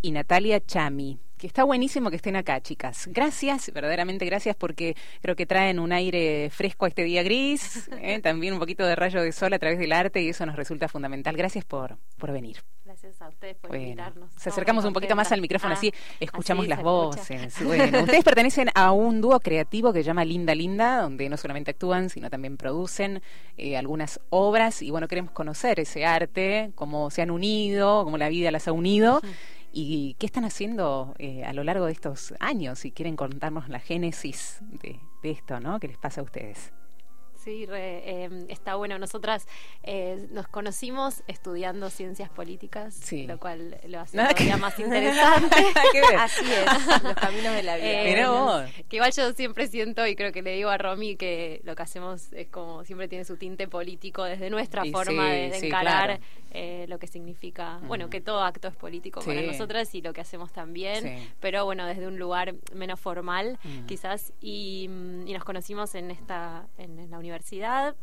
Y Natalia Chami que está buenísimo que estén acá, chicas. Gracias, verdaderamente gracias, porque creo que traen un aire fresco a este día gris, ¿eh? también un poquito de rayo de sol a través del arte y eso nos resulta fundamental. Gracias por, por venir. Gracias a ustedes por invitarnos. Se acercamos un poquito más al micrófono, así ah, escuchamos las voces. Bueno, ustedes pertenecen a un dúo creativo que se llama Linda Linda, donde no solamente actúan, sino también producen eh, algunas obras. Y bueno, queremos conocer ese arte, cómo se han unido, cómo la vida las ha unido y qué están haciendo eh, a lo largo de estos años, si quieren contarnos la génesis de, de esto, ¿no? ¿Qué les pasa a ustedes? Sí, em, está bueno. Nosotras eh, nos conocimos estudiando ciencias políticas, lo cual lo hace todavía más interesante. Así es, los caminos de la vida. Pero que igual yo siempre siento, y creo que le digo a Romy, que lo que hacemos es como siempre tiene su tinte político desde nuestra forma de, encarar eh, lo que significa, bueno, que todo acto es político para nosotras y lo que hacemos también, pero bueno, desde un lugar menos formal, quizás, y, y, nos conocimos en esta, en la universidad universidad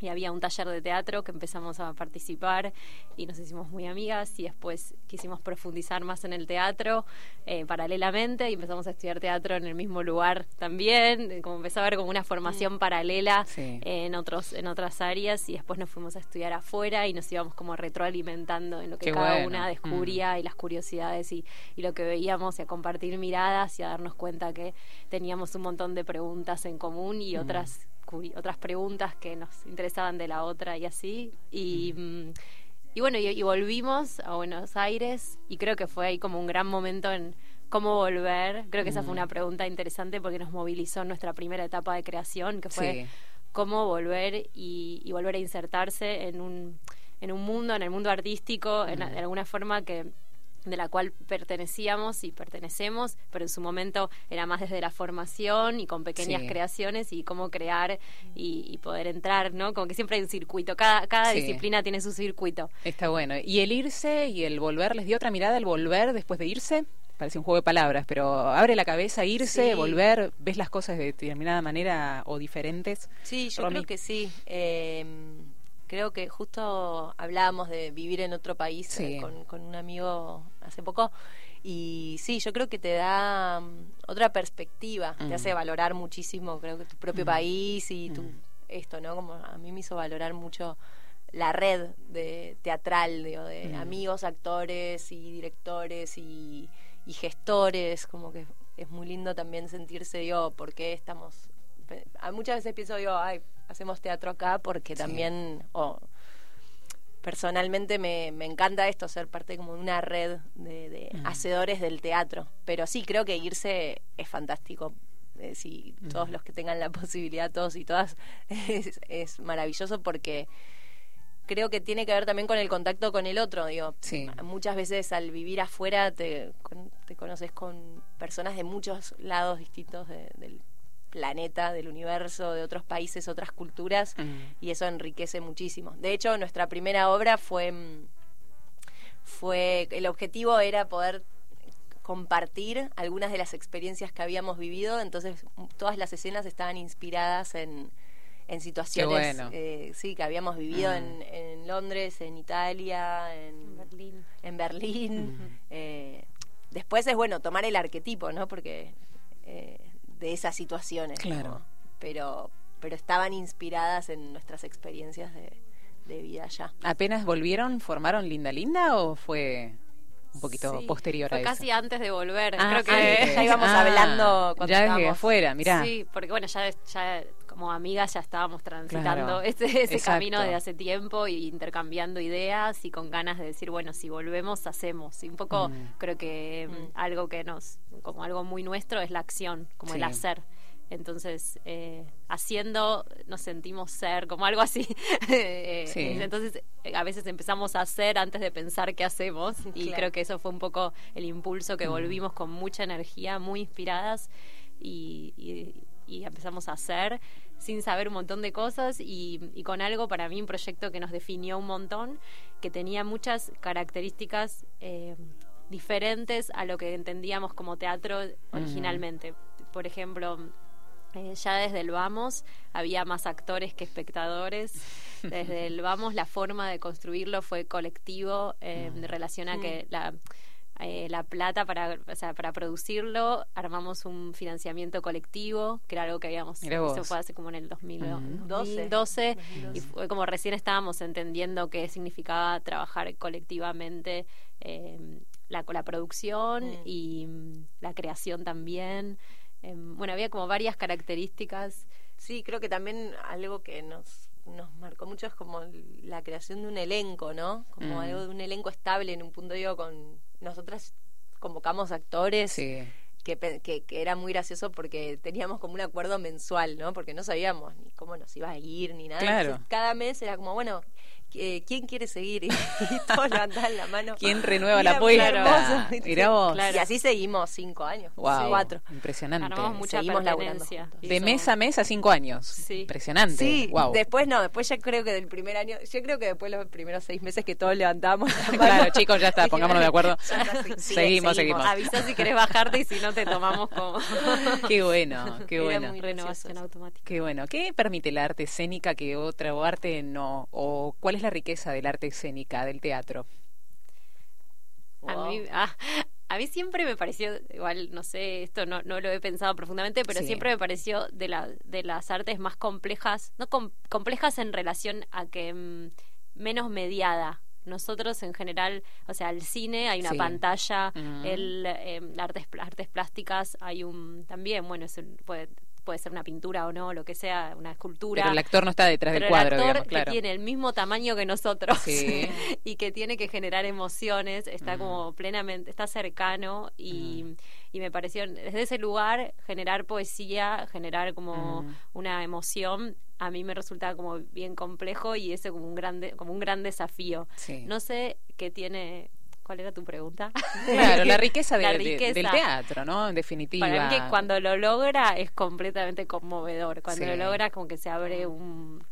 y había un taller de teatro que empezamos a participar y nos hicimos muy amigas y después quisimos profundizar más en el teatro eh, paralelamente y empezamos a estudiar teatro en el mismo lugar también, como empezó a haber como una formación mm. paralela en otros en otras áreas y después nos fuimos a estudiar afuera y nos íbamos como retroalimentando en lo que cada una descubría mm. y las curiosidades y, y lo que veíamos y a compartir miradas y a darnos cuenta que teníamos un montón de preguntas en común y mm. otras otras preguntas que nos interesaban de la otra y así. Y, mm, y bueno, y, volvimos a Buenos Aires y creo que fue ahí como un gran momento en cómo volver. Creo que esa fue una pregunta interesante porque nos movilizó en nuestra primera etapa de creación, que fue cómo volver y, volver a insertarse en un, en un mundo, en el mundo artístico, de alguna forma que de la cual pertenecíamos y pertenecemos, pero en su momento era más desde la formación y con pequeñas creaciones y cómo crear y, poder entrar, ¿no? Como que siempre hay un circuito, cada, cada disciplina tiene su circuito. Está bueno. ¿Y el irse y el volver, les dio otra mirada el volver después de irse? Parece un juego de palabras, pero abre la cabeza, irse, volver, ves las cosas de determinada manera o diferentes. Sí, yo creo que sí. Eh, creo que justo hablábamos de vivir en otro país eh, con, un amigo hace poco y sí, yo creo que te da mm, otra perspectiva, te hace mm. valorar muchísimo, creo que tu propio mm. país y tu esto, ¿no? Como a mí me hizo valorar mucho la red de teatral, de amigos, actores y directores y, gestores, como que es muy lindo también sentirse, yo, porque estamos muchas veces pienso yo, ay, hacemos teatro acá porque también, personalmente me, me, encanta esto, ser parte como de una red de, hacedores del teatro. Pero sí, creo que irse es fantástico. Eh, si todos los que tengan la posibilidad, todos y todas, es, maravilloso porque creo que tiene que ver también con el contacto con el otro. Digo, muchas veces al vivir afuera te, te conoces con personas de muchos lados distintos del planeta, del universo, de otros países, otras culturas, y eso enriquece muchísimo. De hecho, nuestra primera obra fue, mm, fue, el objetivo era poder compartir algunas de las experiencias que habíamos vivido, entonces todas las escenas estaban inspiradas en, en situaciones eh, sí, que habíamos vivido en, Londres, en Italia, en Berlín. En Berlín. Eh, después es bueno tomar el arquetipo, ¿no? Porque eh, de esas situaciones. Claro. Pero, pero estaban inspiradas en nuestras experiencias de, vida ya. ¿Apenas volvieron, formaron Linda Linda o fue un poquito posterior a eso. casi antes de volver. Ah, Creo que ya íbamos ah, hablando cuando ya desde afuera, mirá. Sí, porque bueno, ya, ya como amigas ya estábamos transitando ese, ese camino de hace tiempo y intercambiando ideas y con ganas de decir, bueno, si volvemos, hacemos. Y un poco mm. creo que mm, algo que nos, como algo muy nuestro es la acción, como el hacer. Entonces, eh, haciendo nos sentimos ser, como algo así. Eh, entonces, a veces empezamos a hacer antes de pensar qué hacemos. Y creo que eso fue un poco el impulso que mm. volvimos con mucha energía, muy inspiradas. Y, empezamos a hacer sin saber un montón de cosas y, con algo para mí un proyecto que nos definió un montón, que tenía muchas características eh, diferentes a lo que entendíamos como teatro originalmente. Por ejemplo, eh, ya desde el vamos había más actores que espectadores. Desde el vamos la forma de construirlo fue colectivo eh, en relación a que la eh, la plata para, o sea, para producirlo, armamos un financiamiento colectivo, que era algo que habíamos, eso fue hace como en el 2012, y fue como recién estábamos entendiendo qué significaba trabajar colectivamente eh, la, la producción mm. y mm, la creación también. Em, bueno, había como varias características. Sí, creo que también algo que nos nos marcó mucho es como la creación de un elenco, ¿no? Como mm. algo de un elenco estable en un punto, digo, con nosotras convocamos actores. Que, que, era muy gracioso porque teníamos como un acuerdo mensual, ¿no? Porque no sabíamos ni cómo nos iba a ir ni nada. cada mes era como, bueno, eh, ¿quién quiere seguir? Y, todos levantaban la mano. ¿Quién renueva la apuesta? Mirá vos. Y así seguimos cinco años, cuatro. Impresionante. Armamos mucha Seguimos De mes a mes a cinco años. Sí. Impresionante. Sí, después no, después ya creo que del primer año, yo creo que después los primeros seis meses que todos levantamos la mano. Claro, chicos, ya está, pongámonos de acuerdo. seguimos, seguimos. Avisa si querés bajarte y si no te tomamos como... qué bueno, qué bueno. renovación automática. Qué bueno. ¿Qué permite la arte escénica que otra arte no? ¿O cuál es la riqueza del arte escénica, del teatro? A, mí, ah, a mí siempre me pareció, igual no sé, esto no, no lo he pensado profundamente, pero siempre me pareció de, la, de las artes más complejas, no complejas en relación a que mm, menos mediada. Nosotros en general, o sea, el cine hay una pantalla, mm. el eh, artes artes plásticas hay un también, bueno, es puede puede ser una pintura o no, lo que sea, una escultura. Pero el actor no está detrás del cuadro, el actor que tiene el mismo tamaño que nosotros y que tiene que generar emociones, está como plenamente, está cercano y, y, me pareció desde ese lugar generar poesía, generar como una emoción a mí me resultaba como bien complejo y ese como un grande como un gran desafío. No sé qué tiene ¿Cuál era tu pregunta? Claro, la riqueza, del teatro, ¿no? En definitiva. Para mí que cuando lo logra es completamente conmovedor. Cuando lo logra como que se abre un,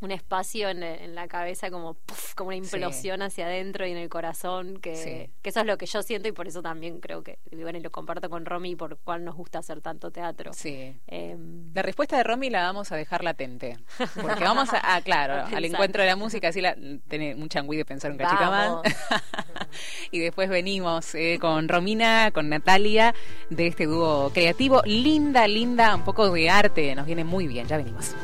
un espacio en, la cabeza como como una implosión hacia adentro y en el corazón que, que, eso es lo que yo siento y por eso también creo que bueno y lo comparto con Romy por cuál nos gusta hacer tanto teatro. Sí. Em, la respuesta de Romy la vamos a dejar latente porque vamos a ah, claro al encuentro de la música así la tiene un changüí de pensar un cachito más. Y después venimos eh, con Romina con Natalia de este dúo creativo linda linda un poco de arte nos viene muy bien ya venimos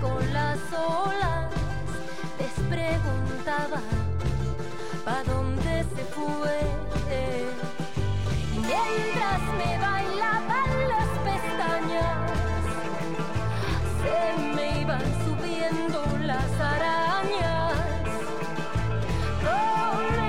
con las olas, les preguntaba pa' dónde se fue. Y mientras me bailaban las pestañas, se me iban subiendo las arañas. Con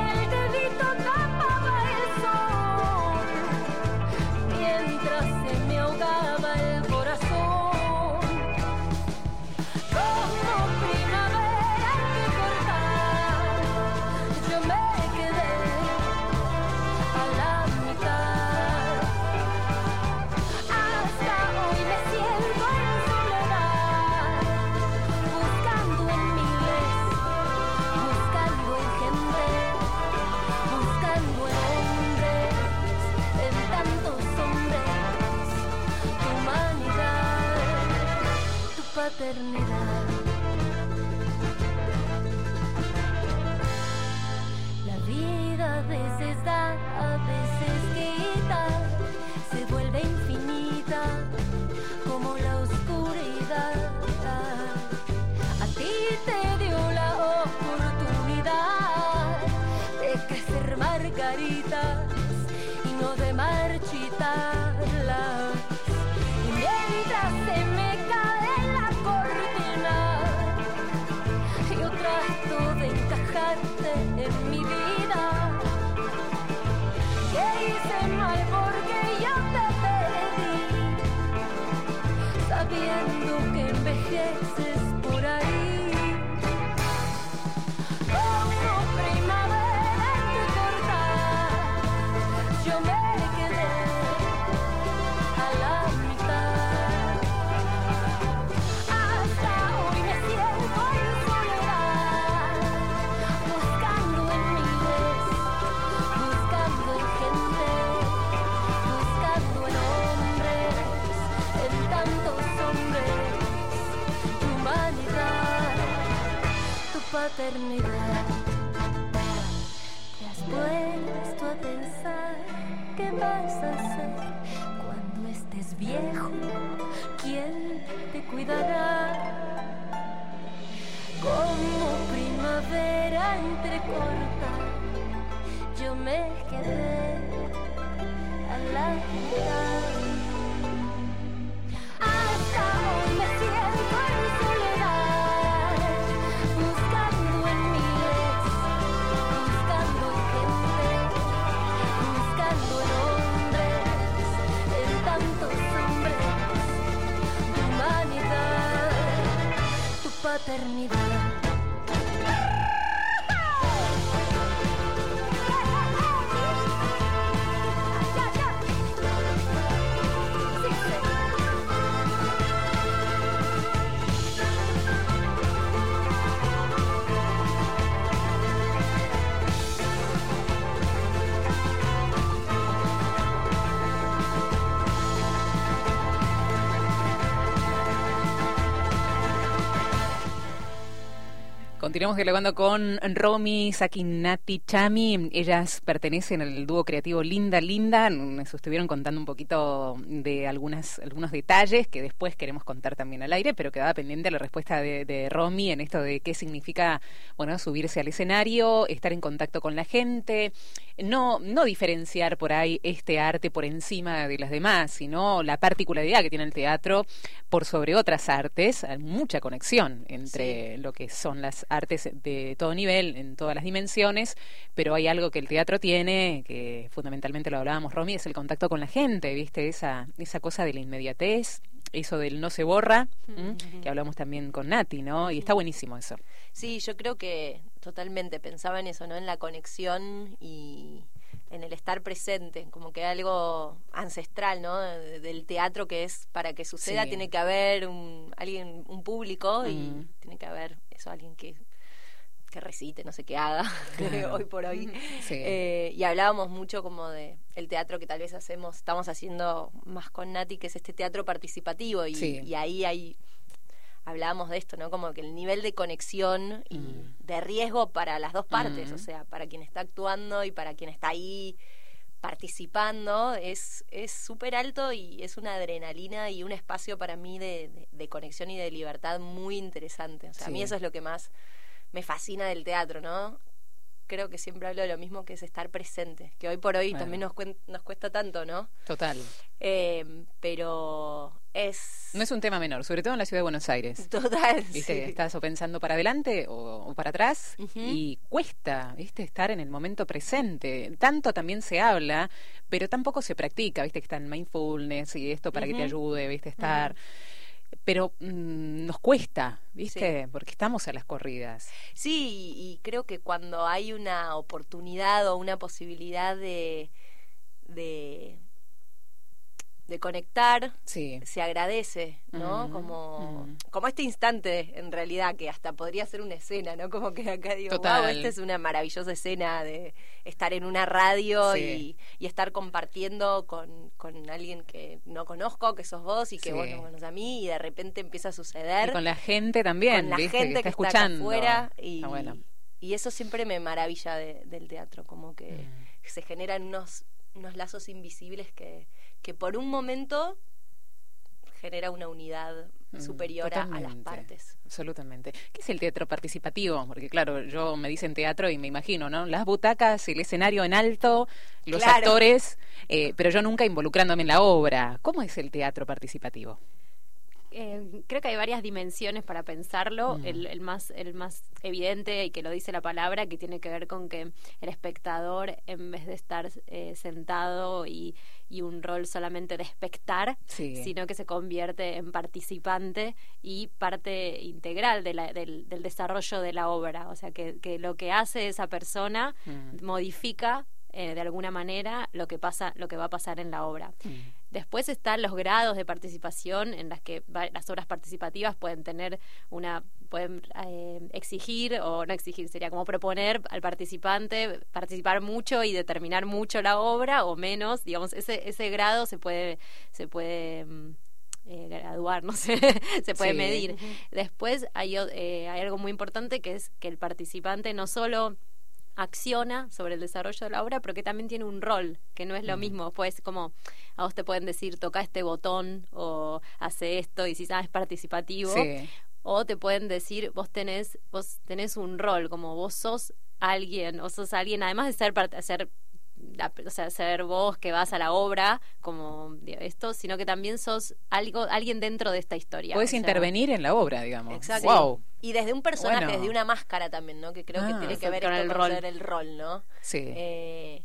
que envejeces paternidad. Te has puesto a pensar qué vas a hacer cuando estés viejo, quién te cuidará. Como primavera entrecorta, yo me quedé a la mitad. Hasta hoy me siento en tu Continuamos dialogando con Romy, Sakinati, Chami. Ellas pertenecen al dúo creativo Linda Linda. Nos estuvieron contando un poquito de algunas, algunos detalles que después queremos contar también al aire, pero quedaba pendiente la respuesta de, de Romy en esto de qué significa bueno subirse al escenario, estar en contacto con la gente, no, no diferenciar por ahí este arte por encima de las demás, sino la particularidad que tiene el teatro por sobre otras artes. Hay mucha conexión entre lo que son las artes de todo nivel, en todas las dimensiones, pero hay algo que el teatro tiene, que fundamentalmente lo hablábamos, Romy, es el contacto con la gente, ¿viste? Esa, esa cosa de la inmediatez, eso del no se borra, que hablamos también con Nati, ¿no? Y está buenísimo eso. Sí, yo creo que totalmente pensaba en eso, ¿no? En la conexión y en el estar presente, como que algo ancestral, ¿no? Del teatro que es para que suceda tiene que haber un alguien un público y tiene que haber eso alguien que que recite, no sé qué haga hoy por hoy. Eh, y hablábamos mucho como de el teatro que tal vez hacemos, estamos haciendo más con Nati, que es este teatro participativo y, y ahí hay hablábamos de esto, ¿no? Como que el nivel de conexión y mm. de riesgo para las dos partes, o sea, para quien está actuando y para quien está ahí participando, es súper alto y es una adrenalina y un espacio para mí de, de, conexión y de libertad muy interesante. O sea, a mí eso es lo que más me fascina del teatro, ¿no? creo que siempre hablo de lo mismo que es estar presente, que hoy por hoy también nos, nos cuesta tanto, ¿no? Total. Eh, pero es... No es un tema menor, sobre todo en la ciudad de Buenos Aires. Total. ¿Viste? Estás o pensando para adelante o, para atrás y cuesta, ¿viste? Estar en el momento presente. Tanto también se habla, pero tampoco se practica, ¿viste? Que está en mindfulness y esto para que te ayude, ¿viste? Estar pero mm, nos cuesta, ¿viste? Porque estamos a las corridas. Sí, y creo que cuando hay una oportunidad o una posibilidad de, de de conectar se agradece, ¿no? como, como este instante, en realidad, que hasta podría ser una escena, ¿no? Como que acá digo, wow, esta es una maravillosa escena de estar en una radio y, y, estar compartiendo con, con alguien que no conozco, que sos vos y que vos no conoces a mí, y de repente empieza a suceder. Y con la gente también, con la gente que, está, escuchando. afuera. Y, y eso siempre me maravilla del teatro, como que mm. se generan unos, unos lazos invisibles que que por un momento genera una unidad mm, superior a las partes. Absolutamente. ¿Qué es el teatro participativo? Porque claro, yo me dicen teatro y me imagino, ¿no? Las butacas, el escenario en alto, los actores, eh, pero yo nunca involucrándome en la obra. ¿Cómo es el teatro participativo? Eh, creo que hay varias dimensiones para pensarlo. Mm. El, más, el más evidente y que lo dice la palabra, que tiene que ver con que el espectador, en vez de estar eh, sentado y, y, un rol solamente de espectar, sino que se convierte en participante y parte integral de del, del, desarrollo de la obra. O sea, que, que lo que hace esa persona mm. modifica eh, de alguna manera lo que pasa, lo que va a pasar en la obra. Mm. Después están los grados de participación en las que las obras participativas pueden tener una pueden eh, exigir o no exigir, sería como proponer al participante participar mucho y determinar mucho la obra o menos, digamos, ese, ese grado se puede, se puede mm, eh, graduar, no sé, se puede medir. Después hay, eh, hay algo muy importante que es que el participante no solo acciona sobre el desarrollo de la obra, pero que también tiene un rol, que no es lo mismo. Pues como a vos te pueden decir, toca este botón o hace esto y si sabes participativo. O te pueden decir, vos tenés, vos tenés un rol, como vos sos alguien, o sos alguien, además de ser, ser o sea, ser vos que vas a la obra como esto, sino que también sos algo, alguien dentro de esta historia. Puedes intervenir en la obra, digamos. Exacto. Y desde un personaje, desde una máscara también, ¿no? Que creo que ah. tiene que ver con el rol. el rol, ¿no? Sí. Eh,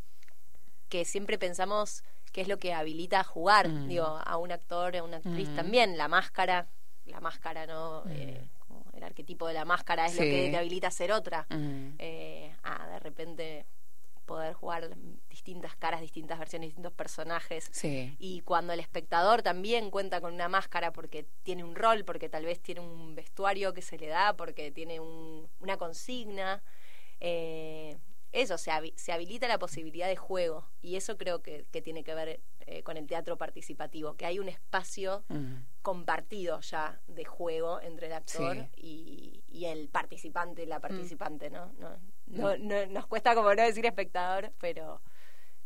que siempre pensamos que es lo que habilita a jugar, mm. digo, a un actor, a una actriz mm. también, la máscara, la máscara, ¿no? Mm. Eh, el arquetipo de la máscara es lo que te habilita a ser otra. Eh, ah, de repente poder jugar distintas caras, distintas versiones, distintos personajes. Y cuando el espectador también cuenta con una máscara porque tiene un rol, porque tal vez tiene un vestuario que se le da, porque tiene una consigna, eh, eso, se, se, habilita la posibilidad de juego. Y eso creo que, tiene que ver eh, con el teatro participativo, que hay un espacio compartido ya de juego entre el actor y, y, el participante, la participante, ¿no? no no, no, nos cuesta como no decir espectador, pero,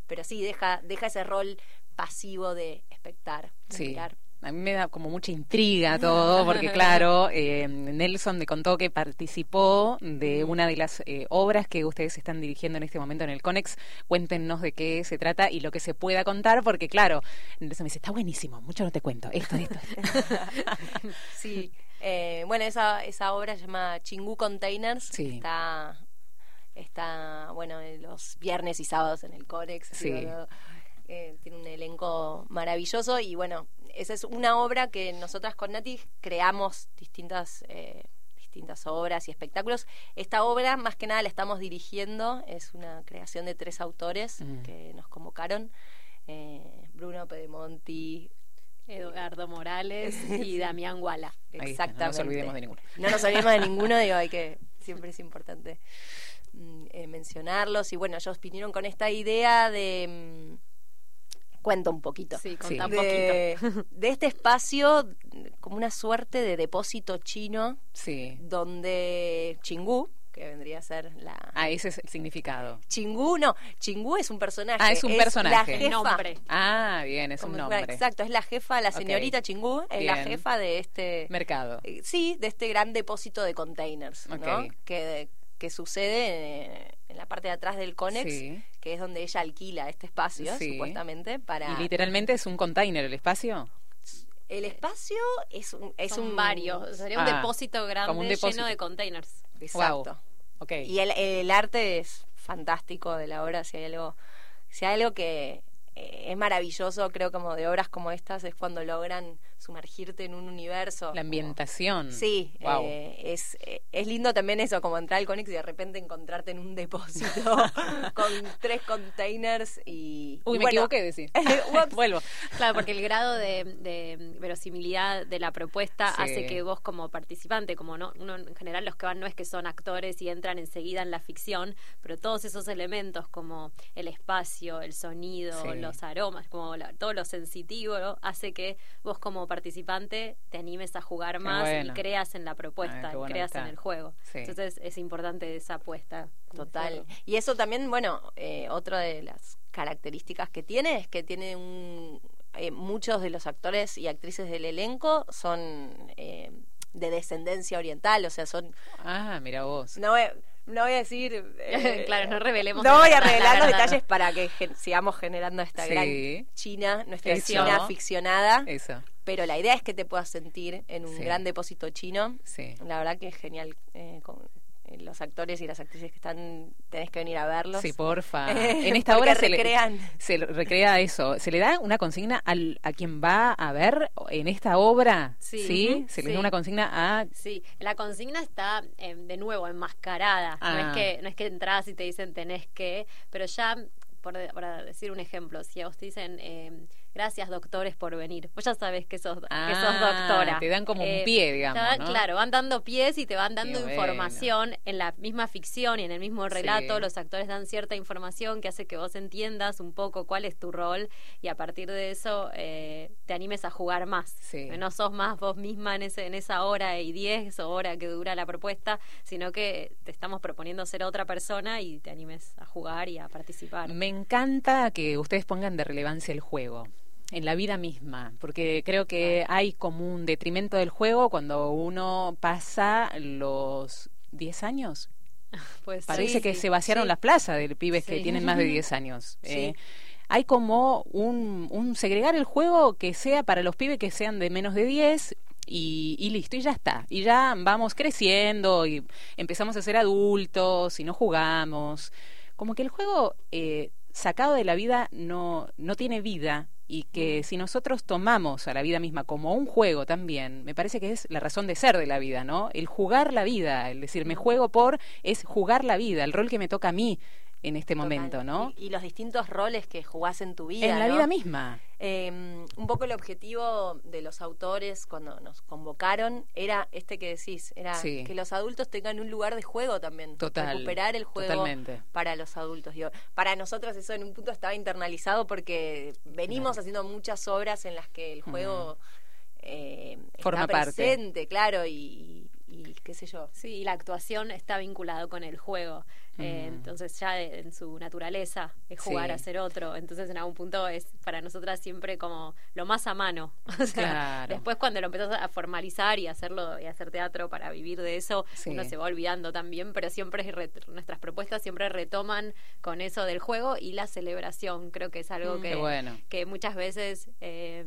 pero sí, deja, deja ese rol pasivo de espectar. sí. A mí me da como mucha intriga todo, porque claro, eh, Nelson me contó que participó de una de las eh, obras que ustedes están dirigiendo en este momento en el Conex. Cuéntenos de qué se trata y lo que se pueda contar, porque claro, Nelson me dice, está buenísimo, mucho no te cuento, esto, esto. sí, eh, bueno, esa, esa obra se llama Chingu Containers, sí. está Está, bueno, los viernes y sábados en el Corex. Eh, tiene un elenco maravilloso y bueno, esa es una obra que nosotras con Nati creamos distintas eh, distintas obras y espectáculos. Esta obra, más que nada, la estamos dirigiendo. Es una creación de tres autores que nos convocaron. Eh, Bruno Pedemonti, Eduardo Morales y Damián Guala. Exactamente. no nos olvidemos de ninguno. No nos olvidemos de ninguno, digo, hay que, siempre es importante Mm, eh, mencionarlos y bueno, ellos vinieron con esta idea de... Mm, cuento un poquito. Sí, de, de este espacio como una suerte de depósito chino sí. donde Chingú, que vendría a ser la... Ah, ese es el significado. Chingú, no, Chingú es un personaje. Ah, es un personaje. La nombre. Ah, bien, es un nombre. Exacto, es la jefa, la señorita Chingú, es la jefa de este... Mercado. Eh, sí, de este gran depósito de containers, ¿no? Que que sucede en la parte de atrás del Conex, que es donde ella alquila este espacio, supuestamente, para... ¿Y literalmente es un container el espacio? El espacio es un... Es un varios, sería un ah, depósito grande lleno de containers. Exacto. Okay. Y el, el, arte es fantástico de la obra, si hay algo, si hay algo que eh, es maravilloso, creo, como de obras como estas, es cuando logran sumergirte en un universo. La ambientación. sí, eh, es, eh, es lindo también eso, como entrar al Conix y de repente encontrarte en un depósito con tres containers y... Uy, me equivoqué de decir. Vuelvo. Claro, porque el grado de, verosimilidad de la propuesta hace que vos como participante, como no, uno en general los que van no es que son actores y entran enseguida en la ficción, pero todos esos elementos como el espacio, el sonido, los aromas, como todo lo sensitivo, hace que vos como participante te animes a jugar más y creas en la propuesta, ah, y creas en el juego. Entonces es importante esa apuesta. Total. Y eso también, bueno, eh, otra de las características que tiene es que tiene un... Eh, muchos de los actores y actrices del elenco son eh, de descendencia oriental, o sea, son... Ah, mira vos. No, no voy a decir. claro, no revelemos. No voy a revelar los detalles para que sigamos generando esta gran China, nuestra China ficcionada. Eso. Pero la idea es que te puedas sentir en un gran depósito chino. Sí. La verdad que es genial. Eh, eh, los actores y las actrices que están, tenés que venir a verlos. Sí, porfa. en esta obra se recrean. se recrea eso. ¿Se le da una consigna al, a quien va a ver en esta obra? Sí. ¿Se le da una consigna a...? Sí, la consigna está, em, de nuevo, enmascarada. No, es ah. que, no es que entras y te dicen tenés que, pero ya, por, decir un ejemplo, si a vos te dicen... Eh, gracias doctores por venir. Vos ya sabes que sos, que sos ah, doctora. Te dan como un eh, pie, digamos. Claro, van dando pies y te van dando información en la misma ficción y en el mismo relato. Los actores dan cierta información que hace que vos entiendas un poco cuál es tu rol y a partir de eso eh, te animes a jugar más. No sos más vos misma en, ese, en esa hora y diez o hora que dura la propuesta, sino que te estamos proponiendo ser otra persona y te animes a jugar y a participar. Me encanta que ustedes pongan de relevancia el juego en la vida misma, porque creo que hay como un detrimento del juego cuando uno pasa los 10 años. Pues Parece que se vaciaron las plazas de pibes que tienen más de 10 años. Eh, hay como un, un, segregar el juego que sea para los pibes que sean de menos de 10 y, y, listo, y ya está. Y ya vamos creciendo y empezamos a ser adultos y no jugamos. Como que el juego eh, sacado de la vida no, no tiene vida y que si nosotros tomamos a la vida misma como un juego también, me parece que es la razón de ser de la vida, ¿no? El jugar la vida, el decir, me juego por, es jugar la vida, el rol que me toca a mí, en este momento, ¿no? Y, los distintos roles que jugás en tu vida. En la vida misma. Em, un poco el objetivo de los autores cuando nos convocaron era este que decís, era que los adultos tengan un lugar de juego también. Total. Recuperar el juego para los adultos. para nosotros eso en un punto estaba internalizado porque venimos haciendo muchas obras en las que el juego eh, Forma está presente, claro, y, y qué sé yo. Sí, y la actuación está vinculado con el juego. Eh, mm. entonces ya en su naturaleza es jugar a ser otro. Entonces en algún punto es para nosotras siempre como lo más a mano. Después cuando lo empezás a formalizar y hacerlo y hacer teatro para vivir de eso, uno se va olvidando también, pero siempre nuestras propuestas siempre retoman con eso del juego y la celebración. Creo que es algo mm. que, que muchas veces eh,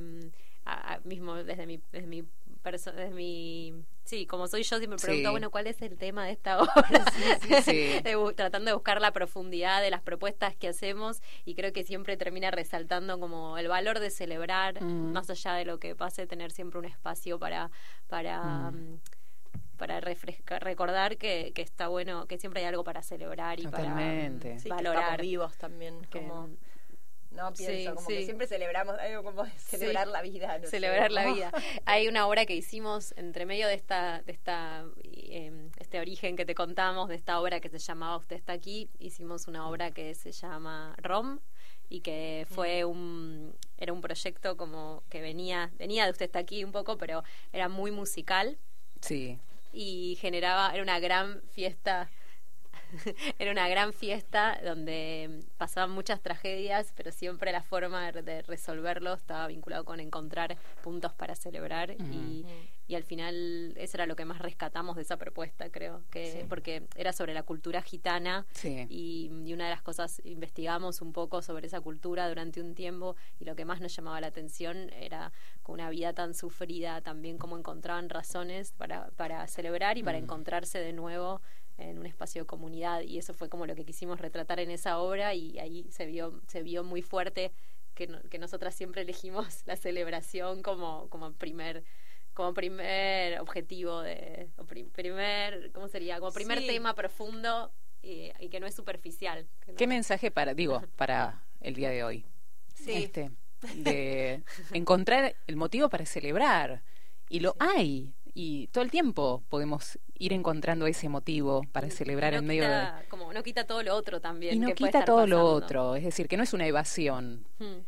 mismo desde mi, desde mi desde mi Sí, como soy yo, siempre pregunto, bueno, ¿cuál es el tema de esta obra? tratando de buscar la profundidad de las propuestas que hacemos y creo que siempre termina resaltando como el valor de celebrar, mm. más allá de lo que pase, tener siempre un espacio para, para, mm. Mm, para refrescar, recordar que, que, está bueno, que siempre hay algo para celebrar y para valorar. vivos también, como no pienso, como que siempre celebramos algo como celebrar la vida. celebrar la vida. Hay una obra que hicimos entre medio de esta, de esta, em, este origen que te contamos, de esta obra que se llamaba Usted está aquí, hicimos una obra que se llama Rom y que fue un era un proyecto como que venía venía de usted está aquí un poco pero era muy musical. Sí. Y generaba era una gran fiesta era una gran fiesta donde pasaban muchas tragedias, pero siempre la forma de resolverlo estaba vinculado con encontrar puntos para celebrar y, y, al final eso era lo que más rescatamos de esa propuesta, creo, que porque era sobre la cultura gitana y, y, una de las cosas investigamos un poco sobre esa cultura durante un tiempo y lo que más nos llamaba la atención era con una vida tan sufrida también como encontraban razones para, para celebrar y para encontrarse de nuevo en un espacio de comunidad y eso fue como lo que quisimos retratar en esa obra y ahí se vio se vio muy fuerte que, que nosotras siempre elegimos la celebración como como primer como primer objetivo de primer cómo sería como primer tema profundo y, que no es superficial qué mensaje para digo para el día de hoy sí. este de encontrar el motivo para celebrar y lo hay y todo el tiempo podemos ir encontrando ese motivo para celebrar en medio de... Como no quita todo lo otro también. Y no quita todo lo otro, es decir, que no es una evasión, hmm.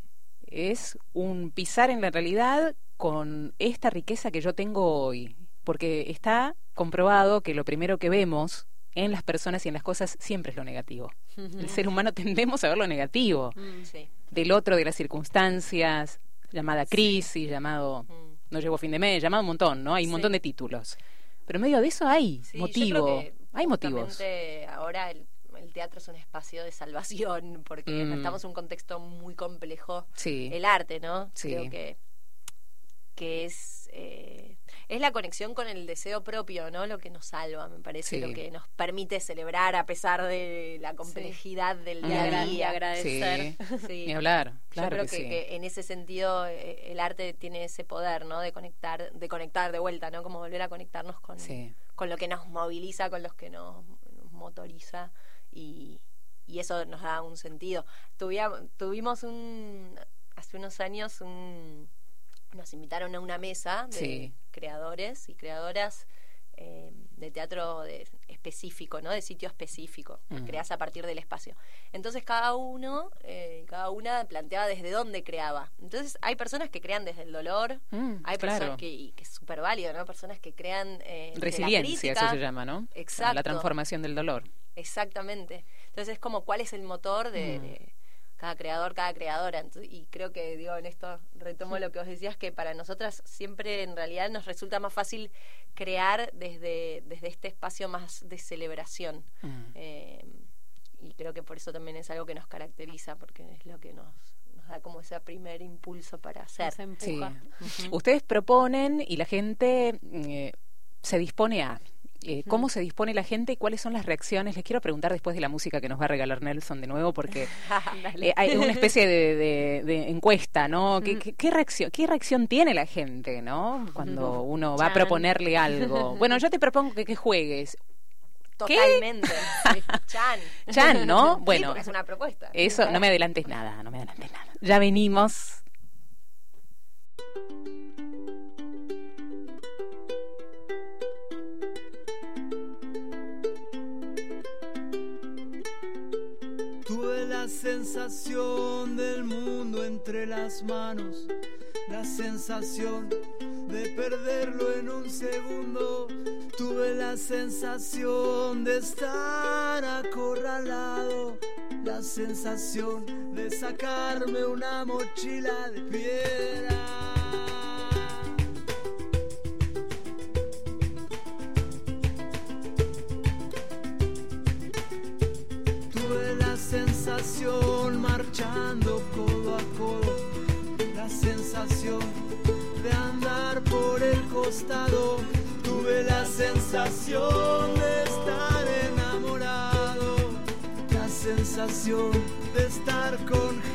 es un pisar en la realidad con esta riqueza que yo tengo hoy, porque está comprobado que lo primero que vemos en las personas y en las cosas siempre es lo negativo. El ser humano tendemos a ver lo negativo hmm. del otro, de las circunstancias, llamada crisis, llamado... Hmm no llegó fin de mes, llamado un montón, ¿no? Hay un montón de títulos. Pero en medio de eso hay motivo, hay motivos. Ahora el, teatro es un espacio de salvación porque mm. estamos en un contexto muy complejo. Sí. El arte, ¿no? Creo que, que es... Eh, es la conexión con el deseo propio, ¿no? Lo que nos salva, me parece, lo que nos permite celebrar a pesar de la complejidad del día a día. agradecer. Sí. Ni hablar, claro Yo creo que, en ese sentido eh, el arte tiene ese poder, ¿no? De conectar, de conectar de vuelta, ¿no? Como volver a conectarnos con, con lo que nos moviliza, con los que nos, motoriza y, y eso nos da un sentido. tuvimos un hace unos años nos invitaron a una mesa de creadores y creadoras eh, de teatro específico, ¿no? De sitio específico, que creas a partir del espacio. Entonces cada uno, eh, cada una planteaba desde dónde creaba. Entonces hay personas que crean desde el dolor, mm, hay personas que, y que es súper válido, ¿no? Personas que crean... Eh, Resiliencia, eso se llama, ¿no? Exacto. La transformación del dolor. Exactamente. Entonces es como cuál es el motor de mm cada creador, cada creadora. y creo que, digo, en esto retomo lo que os decías, que para nosotras siempre en realidad nos resulta más fácil crear desde, desde este espacio más de celebración. Mm. Eh, y creo que por eso también es algo que nos caracteriza, porque es lo que nos, da como ese primer impulso para hacer. Ustedes proponen y la gente eh, se dispone a eh, cómo se dispone la gente y cuáles son las reacciones. Les quiero preguntar después de la música que nos va a regalar Nelson de nuevo, porque eh, hay una especie de, encuesta, ¿no? ¿Qué, reacción, ¿Qué reacción tiene la gente, no? Cuando uno va a proponerle algo. Bueno, yo te propongo que, juegues. Totalmente. Chan. Chan, ¿no? Bueno. es una propuesta. Eso, no me adelantes nada, no me adelantes nada. Ya venimos. Sensación del mundo entre las manos, la sensación de perderlo en un segundo. Tuve la sensación de estar acorralado, la sensación de sacarme una mochila de piedra. Marchando codo a codo, la sensación de andar por el costado, tuve la sensación de estar enamorado, la sensación de estar congelándome.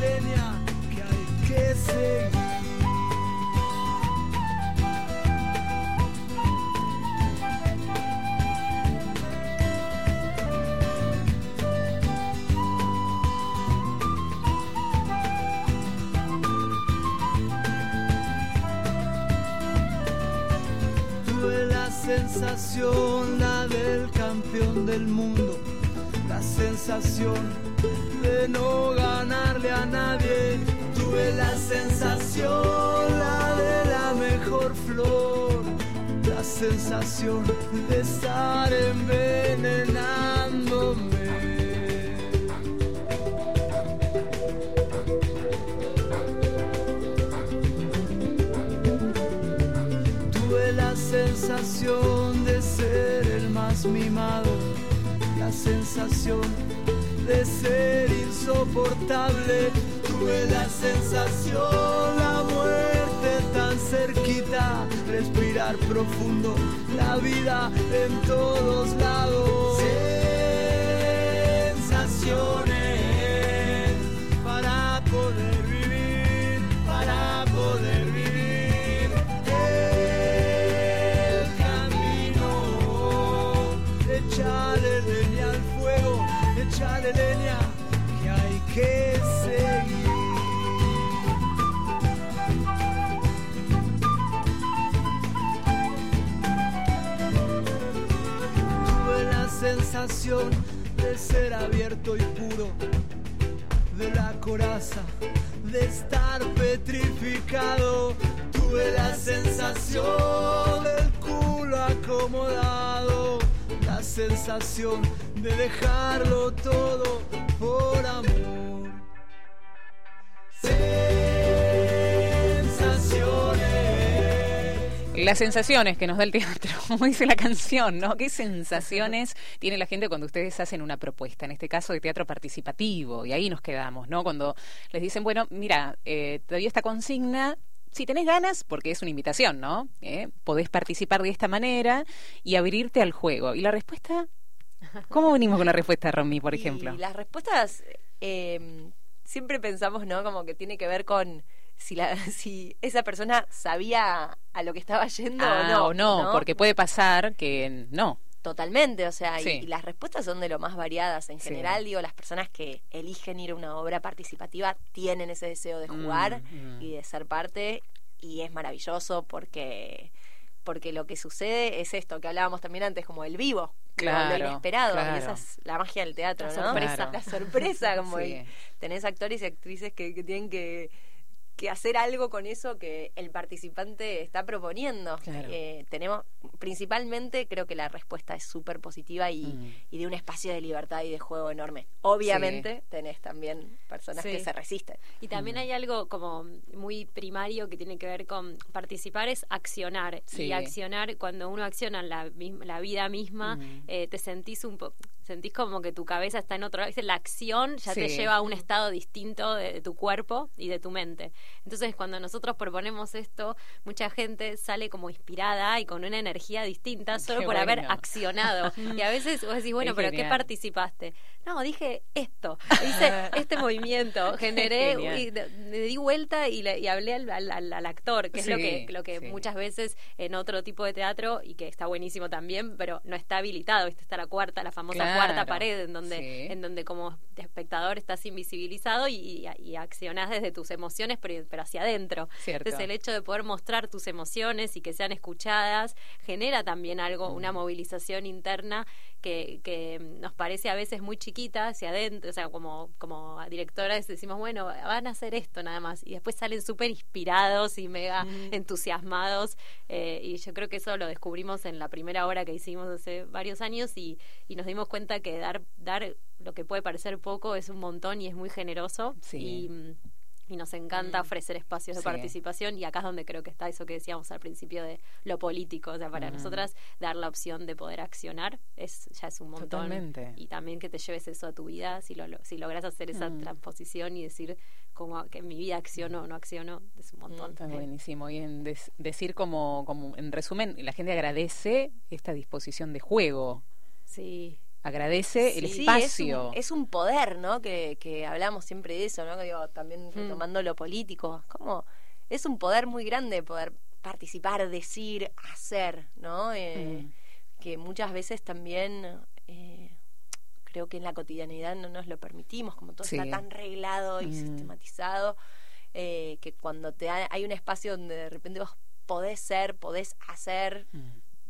Leña que hay que sensación, la del campeón del mundo, la sensación de no ganarle a nadie. Tuve la sensación, la de la mejor flor, la sensación de estar envenenándome. Sensación de ser el más mimado, la sensación de ser insoportable. Tuve la sensación, la muerte tan cerquita, respirar profundo, la vida en todos lados. Sensaciones echale leña que hay que seguir. Tuve la sensación de ser abierto y puro, de la coraza, de estar petrificado. Tuve la sensación del culo acomodado, la sensación de dejarlo todo por amor. Sensaciones. Las sensaciones que nos da el teatro, como dice la canción, ¿no? ¿Qué sensaciones tiene la gente cuando ustedes hacen una propuesta, en este caso de teatro participativo? Y ahí nos quedamos, ¿no? Cuando les dicen, bueno, mira, eh, todavía esta consigna, si tenés ganas, porque es una invitación, ¿no? ¿Eh? Podés participar de esta manera y abrirte al juego. Y la respuesta ¿Cómo venimos con la respuesta, Romy, por ejemplo? Las respuestas eh, siempre pensamos, ¿no? Como que tiene que ver con si, la, si esa persona sabía a lo que estaba yendo o Ah, no, o no, porque puede pasar que no. Totalmente, o sea, y- Sí. y, las respuestas son de lo más variadas. En Sí. general, digo, las personas que eligen ir a una obra participativa tienen ese deseo de jugar Mm, mm. y de ser parte, y es maravilloso porque porque lo que sucede es esto que hablábamos también antes, como el vivo, Claro, lo inesperado, claro. y esa es la magia del teatro, La ¿no? sorpresa. Claro. La sorpresa, como Sí. tenés actores y actrices que, que tienen que, que hacer algo con eso que el participante está proponiendo. Claro. Eh, tenemos, principalmente, creo que la respuesta es súper positiva y, Mm. y de un espacio de libertad y de juego enorme. Obviamente, Sí. tenés también personas Sí. que se resisten. Y también hay algo como muy primario que tiene que ver con participar es accionar. Sí. Y accionar, cuando uno acciona en la, misma- la vida misma, Mm. eh, te sentís un poco sentís como que tu cabeza está en otro lado. La acción ya te lleva a un estado distinto de, de tu cuerpo y de tu mente. Entonces, cuando nosotros proponemos esto, mucha gente sale como inspirada y con una energía distinta solo Qué por haber accionado. y a veces vos decís, bueno, pero ¿qué participaste? No, dije esto. Hice este movimiento. Generé y le di vuelta y, le- y hablé al, al- al- al actor, que es lo que, lo que sí. muchas veces en otro tipo de teatro, y que está buenísimo también, pero no está habilitado. ¿viste? Está la cuarta, la famosa Claro, cuarta pared, en donde, sí. en donde como espectador estás invisibilizado y, y, accionás desde tus emociones, pero, pero hacia adentro. Cierto. Entonces el hecho de poder mostrar tus emociones y que sean escuchadas genera también algo, una movilización interna que, que nos parece a veces muy chiquita hacia adentro, o sea, como, como directoras decimos, bueno, van a hacer esto nada más, y después salen súper inspirados y mega entusiasmados, eh, y yo creo que eso lo descubrimos en la primera obra que hicimos hace varios años y, y nos dimos cuenta que dar, dar lo que puede parecer poco es un montón y es muy generoso. Sí. Y, mm, y nos encanta ofrecer espacios de Sí. participación y acá es donde creo que está eso que decíamos al principio de lo político, o sea, para Mm. nosotras dar la opción de poder accionar es ya es un montón Totalmente. y también que te lleves eso a tu vida si lo, lo- si logras hacer esa Mm. transposición y decir como que en mi vida acciono o no acciono es un montón. Está Eh, buenísimo. Y en des- decir como, como, en resumen, la gente agradece esta disposición de juego. Sí. Agradece el espacio. Es un, es un poder, ¿no? Que, que hablamos siempre de eso, ¿no? Que digo, también Mm. retomando lo político. Como es un poder muy grande poder participar, decir, hacer, ¿no? Eh, Mm. Que muchas veces también eh, creo que en la cotidianidad no nos lo permitimos, como todo Sí. está tan reglado y Mm. sistematizado, eh, que cuando te da- hay un espacio donde de repente vos podés ser, podés hacer.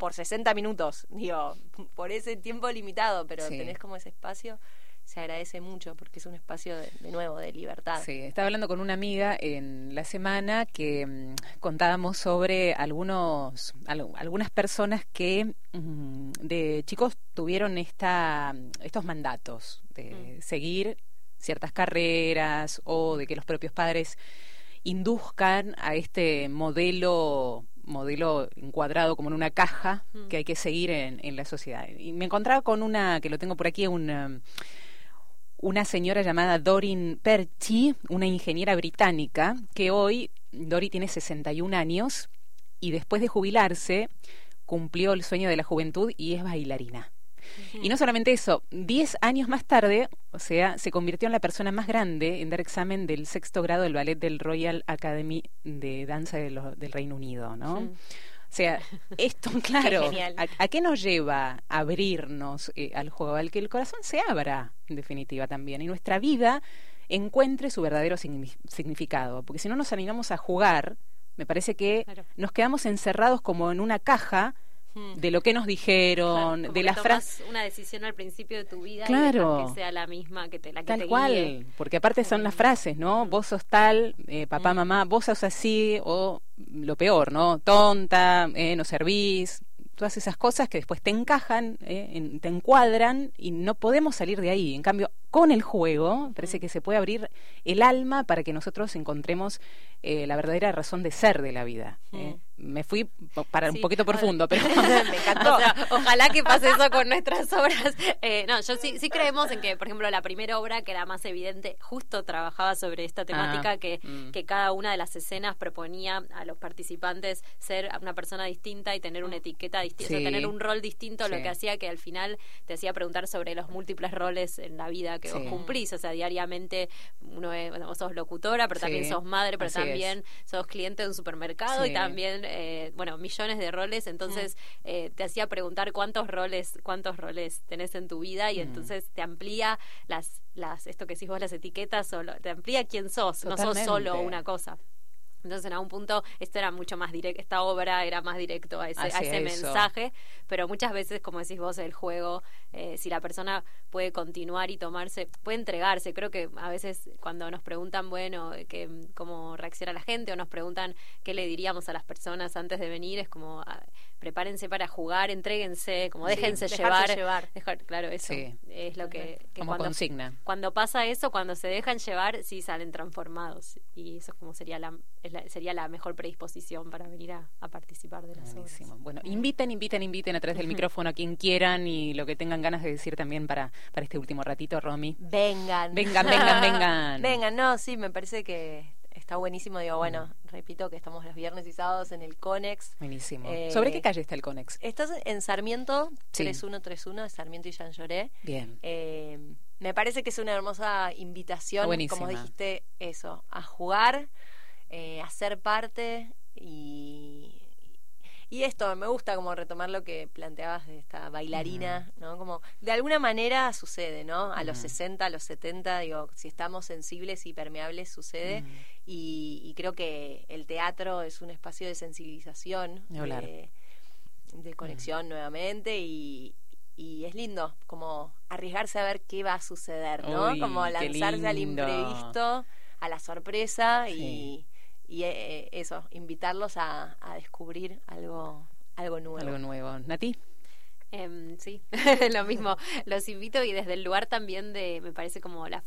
Por 60 minutos, digo, por ese tiempo limitado, pero Sí. tenés como ese espacio, se agradece mucho porque es un espacio de, de nuevo de libertad. Sí, estaba hablando con una amiga en la semana que mm, contábamos sobre algunos al- algunas personas que mm, de chicos tuvieron esta estos mandatos de seguir ciertas carreras o de que los propios padres induzcan a este modelo modelo encuadrado como en una caja Mm. que hay que seguir en, en la sociedad. Y me encontraba con una, que lo tengo por aquí, una, una señora llamada Dorin Perchi, una ingeniera británica, que hoy, Dori tiene 61 años y después de jubilarse cumplió el sueño de la juventud y es bailarina. Y no solamente eso, 10 años más tarde, o sea, se convirtió en la persona más grande en dar examen del sexto grado del ballet del Royal Academy de Danza de lo- del Reino Unido, ¿no? O sea, esto, claro. ¿a, a qué nos lleva a abrirnos eh, al juego? Al que el corazón se abra, en definitiva, también, y nuestra vida encuentre su verdadero signi- significado. Porque si no nos animamos a jugar, me parece que Claro. nos quedamos encerrados como en una caja. De lo que nos dijeron, Como de las frases. una decisión al principio de tu vida Claro. que sea la misma que te la que Tal te cual, porque aparte son las frases, ¿no? Vos sos tal, eh, papá, mamá, vos sos así, o lo peor, ¿no? Tonta, eh, no servís, todas esas cosas que después te encajan, eh, en- te encuadran y no podemos salir de ahí. En cambio, con el juego, parece que se puede abrir el alma para que nosotros encontremos eh, la verdadera razón de ser de la vida. ¿eh? Me fui para un poquito profundo, pero me encantó. ojalá que pase eso con nuestras obras. Eh, no, yo sí, sí creemos en que, por ejemplo, la primera obra que era más evidente, justo trabajaba sobre esta temática, ah, que, mm. que cada una de las escenas proponía a los participantes ser una persona distinta y tener una etiqueta distinta, tener un rol distinto, lo que hacía que al final te hacía preguntar sobre los múltiples roles en la vida que vos cumplís. O sea, diariamente uno es, vos sos locutora, pero también sos madre, pero también sos cliente de un supermercado y también, eh, bueno, millones de roles. Entonces mm. eh, te hacía preguntar cuántos roles, cuántos roles tenés en tu vida y mm. entonces te amplía las, las, esto que decís vos, las etiquetas, solo, te amplía quién sos, no sos solo una cosa. Entonces, en algún punto, esto era mucho más directo, esta obra era más directo a ese, a ese mensaje, pero muchas veces, como decís vos, el juego, eh, si la persona puede continuar y tomarse, puede entregarse. Creo que a veces cuando nos preguntan, bueno, que, cómo reacciona la gente o nos preguntan qué le diríamos a las personas antes de venir, es como, ah, prepárense para jugar, entréguense, como déjense llevar. claro, eso es lo que, como cuando, consigna. Cuando pasa eso, cuando se dejan llevar, sí salen transformados. Y eso es como sería la, sería la mejor predisposición para venir a, participar de las obras. Bueno, inviten, inviten, inviten a través del micrófono a quien quieran y lo que tengan ganas de decir también para, para este último ratito, Romy. Vengan. Vengan, vengan, vengan. vengan, no, sí, me parece que está buenísimo. Digo, bueno, repito que estamos los viernes y sábados en el Conex. Buenísimo. Eh, ¿Sobre qué calle está el Conex? Estás en Sarmiento, 3131, Sarmiento y Jean Lloré. Bien. Eh, me parece que es una hermosa invitación, como dijiste, eso, a jugar, eh, a ser parte y y esto, me gusta como retomar lo que planteabas de esta bailarina, ¿no? Como de alguna manera sucede, ¿no? A los 60, a los 70, digo, si estamos sensibles y permeables sucede. y, creo que el teatro es un espacio de sensibilización, de, conexión nuevamente y, es lindo como arriesgarse a ver qué va a suceder, ¿no? como lanzarse al imprevisto, a la sorpresa y y eh, eso, invitarlos a, a, descubrir algo, algo nuevo. Algo nuevo. ¿Nati? Em, sí, lo mismo. Los invito y desde el lugar también de, me parece como la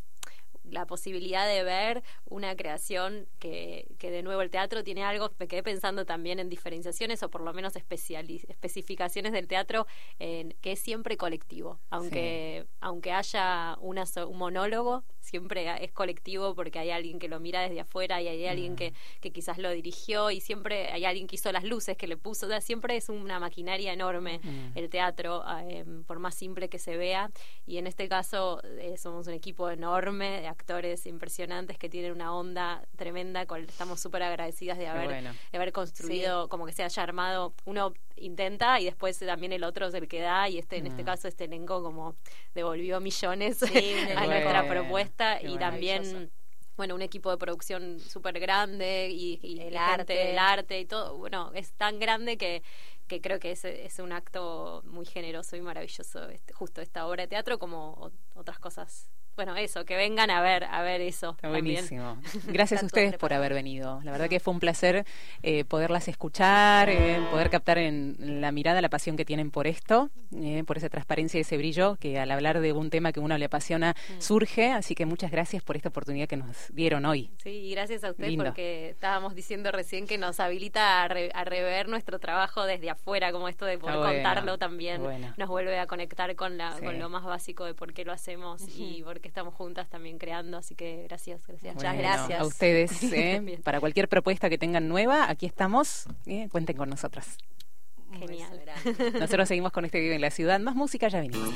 la posibilidad de ver una creación que, que de nuevo el teatro tiene algo, me quedé pensando también en diferenciaciones o por lo menos especificaciones del teatro en, que es siempre colectivo, aunque, aunque haya una, un monólogo, siempre es colectivo porque hay alguien que lo mira desde afuera y hay alguien que, mm. que quizás lo dirigió y siempre hay alguien que hizo las luces, que le puso, siempre es una maquinaria enorme mm. el teatro, em, por más simple que se vea, y en este caso eh, somos un equipo enorme de actores impresionantes que tienen una onda tremenda, con estamos súper agradecidas de haber, de haber construido, como que se haya armado, uno intenta y después también el otro es el que da y este en este mm. caso este elenco como devolvió millones a nuestra propuesta y también bueno, un equipo de producción súper grande y, el arte, el arte. y todo, bueno, es tan grande que, que creo que es, es un acto muy generoso y maravilloso este, justo esta obra de teatro como otras cosas bueno, eso, que vengan a ver, a ver eso. Está buenísimo. Gracias a ustedes por haber venido. La verdad que fue un placer eh, poderlas escuchar, eh, poder captar en la mirada la pasión que tienen por esto, eh, por esa transparencia y ese brillo que al hablar de un tema que uno le apasiona mm. surge. Así que muchas gracias por esta oportunidad que nos dieron hoy. Sí, gracias a ustedes porque estábamos diciendo recién que nos habilita a, rever nuestro trabajo desde afuera, como esto de poder contarlo también nos vuelve a conectar con, la, con lo más básico de por qué lo hacemos y por qué estamos juntas también creando, así que gracias, gracias. Muchas gracias. A ustedes, ¿eh? para cualquier propuesta que tengan nueva, aquí estamos, ¿eh? cuenten con nosotras. Genial. Nosotros seguimos con este Vive en la Ciudad. Más música, ya venimos.